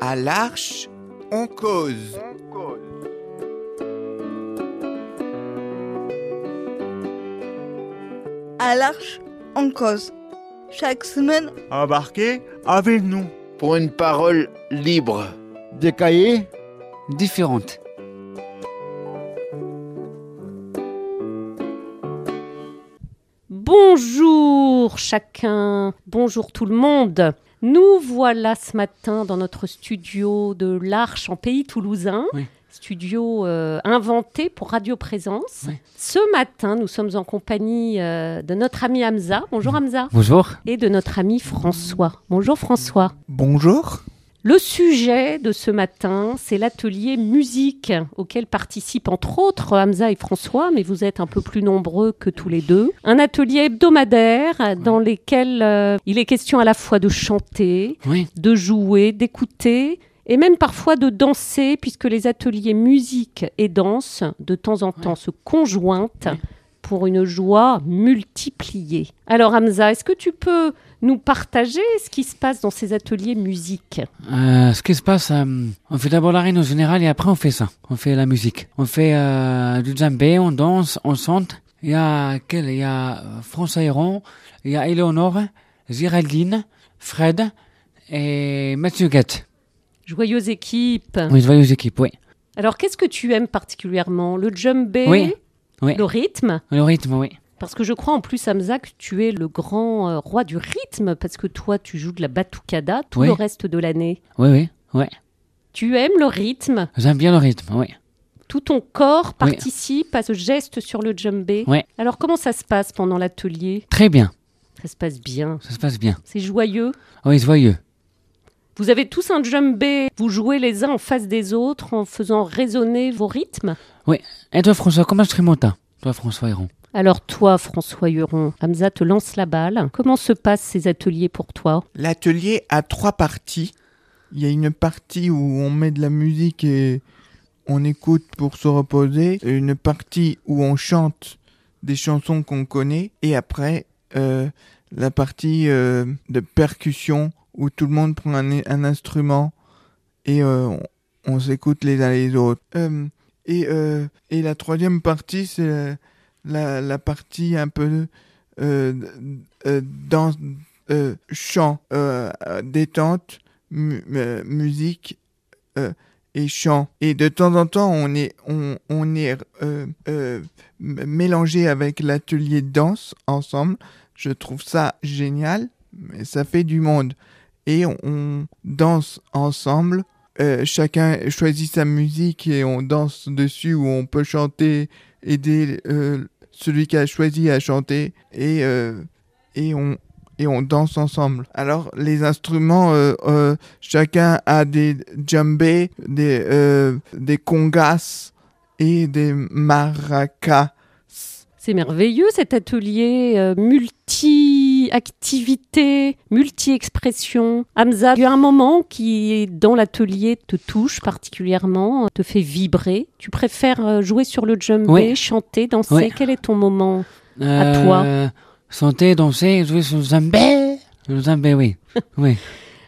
À l'Arche, on cause. À l'Arche, on cause. Chaque semaine, Embarquez avec nous. Pour une parole libre. Des cahiers différentes. Bonjour chacun, bonjour tout le monde. Nous voilà ce matin dans notre studio de l'Arche en pays toulousain. Oui. Studio euh, inventé pour Radio Présence. Oui. Ce matin, nous sommes en compagnie euh, de notre ami Hamza. Bonjour Hamza. Bonjour. Et de notre ami François. Bonjour François. Bonjour. Le sujet de ce matin, c'est l'atelier musique auquel participent entre autres Hamza et François, mais vous êtes un peu plus nombreux que tous les deux. Un atelier hebdomadaire dans lequel euh, il est question à la fois de chanter, Oui. de jouer, d'écouter et même parfois de danser, puisque les ateliers musique et danse, de temps en temps, se conjointent Oui. Pour une joie multipliée. Alors Hamza, est-ce que tu peux nous partager ce qui se passe dans ces ateliers musique Euh, ce qui se passe, euh, on fait d'abord la réunion générale et après on fait ça. On fait la musique. On fait euh, du djembé, on danse, on chante. Il y a quel Il y a euh, François Héron, il y a Éléonore, Géraldine, Fred et Mathieu Guette. Joyeuse équipe. Oui, joyeuse équipe, oui. Alors, qu'est-ce que tu aimes particulièrement? Le djembé? Oui, oui. Le rythme Le rythme, oui. Parce que je crois en plus, Hamza, que tu es le grand euh, roi du rythme, parce que toi, tu joues de la batucada tout Oui. le reste de l'année. Oui, oui, oui. Tu aimes le rythme? J'aime bien le rythme, oui. Tout ton corps Oui. participe à ce geste sur le djembé. Oui. Alors, comment ça se passe pendant l'atelier? Très bien, Ça se passe bien. ça se passe bien. C'est joyeux? Oui, joyeux. Vous avez tous un djembé. Vous jouez les uns en face des autres en faisant résonner vos rythmes. Et toi, François, comment instrumentin? Toi, François Héron. Alors toi, François Huron, Hamza te lance la balle. Comment se passent ces ateliers pour toi? L'atelier a trois parties. Il y a une partie où on met de la musique et on écoute pour se reposer. Une partie où on chante des chansons qu'on connaît. Et après, euh, la partie euh, de percussion où tout le monde prend un, instrument et euh, on, s'écoute les uns les autres. Euh, et, euh, et la troisième partie, c'est la, la, partie un peu dans euh, chant, détente, mu- musique et chant. Et de temps en temps, on est, on, on est mélangé avec l'atelier de danse ensemble. Je trouve ça génial, mais ça fait du monde. Et on, danse ensemble. Euh, chacun choisit sa musique et on danse dessus ou on peut chanter, aider euh, celui qui a choisi à chanter et, euh, on danse ensemble. Alors les instruments, chacun a des djembés, des des congas et des maracas. C'est merveilleux cet atelier euh, multi-activité, multi-expression. Hamza, il y a un moment qui, dans l'atelier, te touche particulièrement, te fait vibrer. Tu préfères euh, jouer sur le djembé, Oui. chanter, danser? Oui. Quel est ton moment Euh, toi? Chanter, danser, jouer sur le djembé. Le djembé, oui. Oui,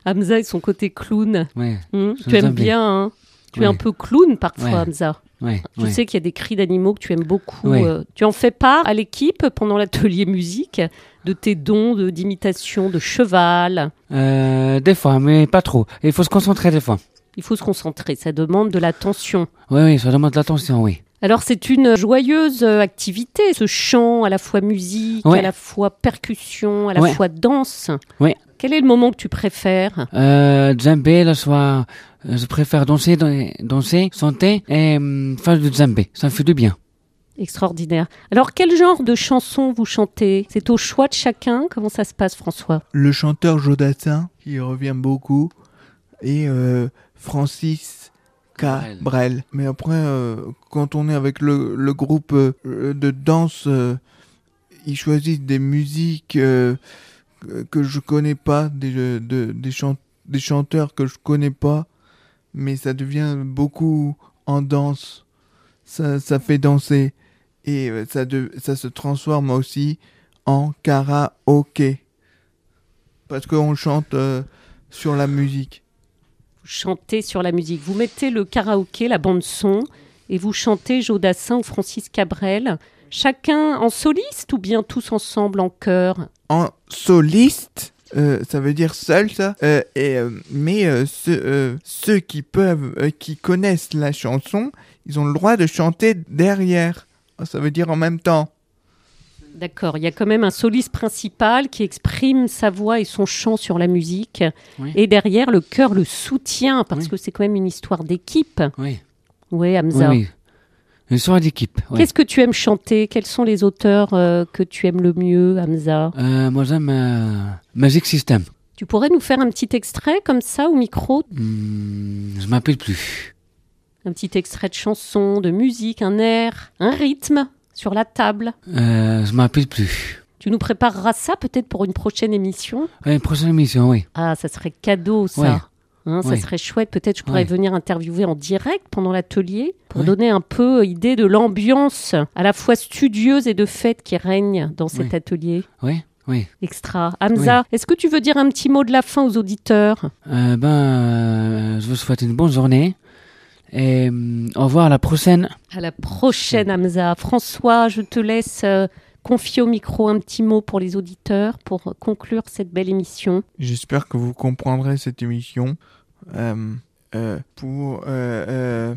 Hamza et son côté clown. oui, Hmm, tu aimes bien, hein? Tu es un peu clown parfois. Hamza. Oui. Je oui. sais qu'il y a des cris d'animaux que tu aimes beaucoup. Oui. euh, tu en fais part à l'équipe pendant l'atelier musique de tes dons d'imitation de, cheval? Euh, des fois, mais pas trop. Il faut se concentrer des fois. Il faut se concentrer, ça demande de l'attention. Oui, oui, ça demande de l'attention, oui. Alors c'est une joyeuse euh, activité, ce chant à la fois musique, Ouais. à la fois percussion, à la Ouais. fois danse. Ouais. Quel est le moment que tu préfères? Euh, djembé, le soir, euh, je préfère danser, dan- danser, chanter et hum, faire du djembé. Ça me fait du bien. Extraordinaire. Alors quel genre de chanson vous chantez? C'est au choix de chacun? Comment ça se passe François? Le chanteur Jodassin qui revient beaucoup et euh, Francis Cabrel. Mais après, euh, quand on est avec le, le groupe euh, de danse, euh, ils choisissent des musiques euh, que- je connais pas, des, euh, de- des, des chanteurs que je connais pas, mais ça devient beaucoup en danse. Ça, ça fait danser et euh, ça, de- ça se transforme aussi en karaoké parce qu'on chante euh, sur la musique. Vous chantez sur la musique. Vous mettez le karaoké, la bande son, et vous chantez Jodassin ou Francis Cabrel. Chacun en soliste ou bien tous ensemble en chœur? En soliste, euh, ça veut dire seul, ça. Euh, et, euh, mais euh, ceux, euh, ceux qui peuvent, euh, qui connaissent la chanson, ils ont le droit de chanter derrière. Ça veut dire en même temps. D'accord, il y a quand même un soliste principal qui exprime sa voix et son chant sur la musique. Oui. Et derrière, le chœur le soutient parce Oui. que c'est quand même une histoire d'équipe. Oui. Oui, Oui, Hamza. oui. Une soirée d'équipe. Qu'est-ce que tu aimes chanter? Quels sont les auteurs euh, que tu aimes le mieux, Hamza? Euh, moi, j'aime euh, Magic System. Tu pourrais nous faire un petit extrait comme ça au micro? Hmm, je m'appelle plus. Un petit extrait de chanson, de musique, un air, un rythme sur la table? Je m'appelle plus. Tu nous prépareras ça peut-être pour une prochaine émission? Ouais, prochaine émission, oui. Ah, ça serait cadeau ça. Ouais. Hein, Ça serait chouette. Peut-être je pourrais venir interviewer en direct pendant l'atelier pour donner un peu idée de l'ambiance à la fois studieuse et de fête qui règne dans cet atelier Oui, oui. extra. Hamza, est-ce que tu veux dire un petit mot de la fin aux auditeurs? Euh, ben, euh, je vous souhaite une bonne journée. Et hum, au revoir à la prochaine. À la prochaine, Hamza. François, je te laisse euh, confier au micro un petit mot pour les auditeurs pour conclure cette belle émission. J'espère que vous comprendrez cette émission. Euh, euh, pour euh,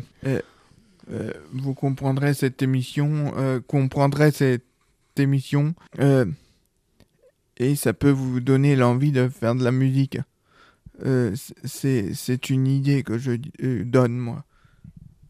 vous comprendrez cette émission, comprendrez cette émission, et ça peut vous donner l'envie de faire de la musique. Euh, c'est une idée que je donne moi.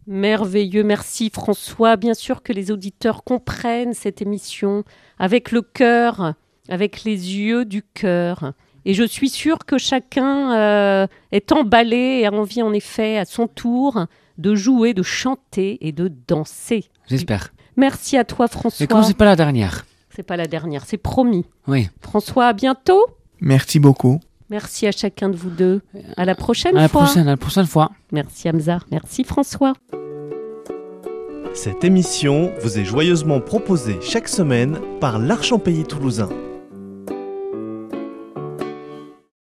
Merveilleux, merci François. Bien sûr que les auditeurs comprennent cette émission avec le cœur, avec les yeux du cœur. Et je suis sûre que chacun euh, est emballé et a envie en effet à son tour de jouer, de chanter et de danser. J'espère. Merci à toi Et François. comme c'est pas la dernière? C'est pas la dernière, c'est promis. Oui. François, à bientôt. Merci beaucoup. Merci à chacun de vous deux. À la prochaine À la fois. prochaine, à la prochaine fois. Merci Hamza. Merci François. Cette émission vous est joyeusement proposée chaque semaine par l'Archempélie toulousain.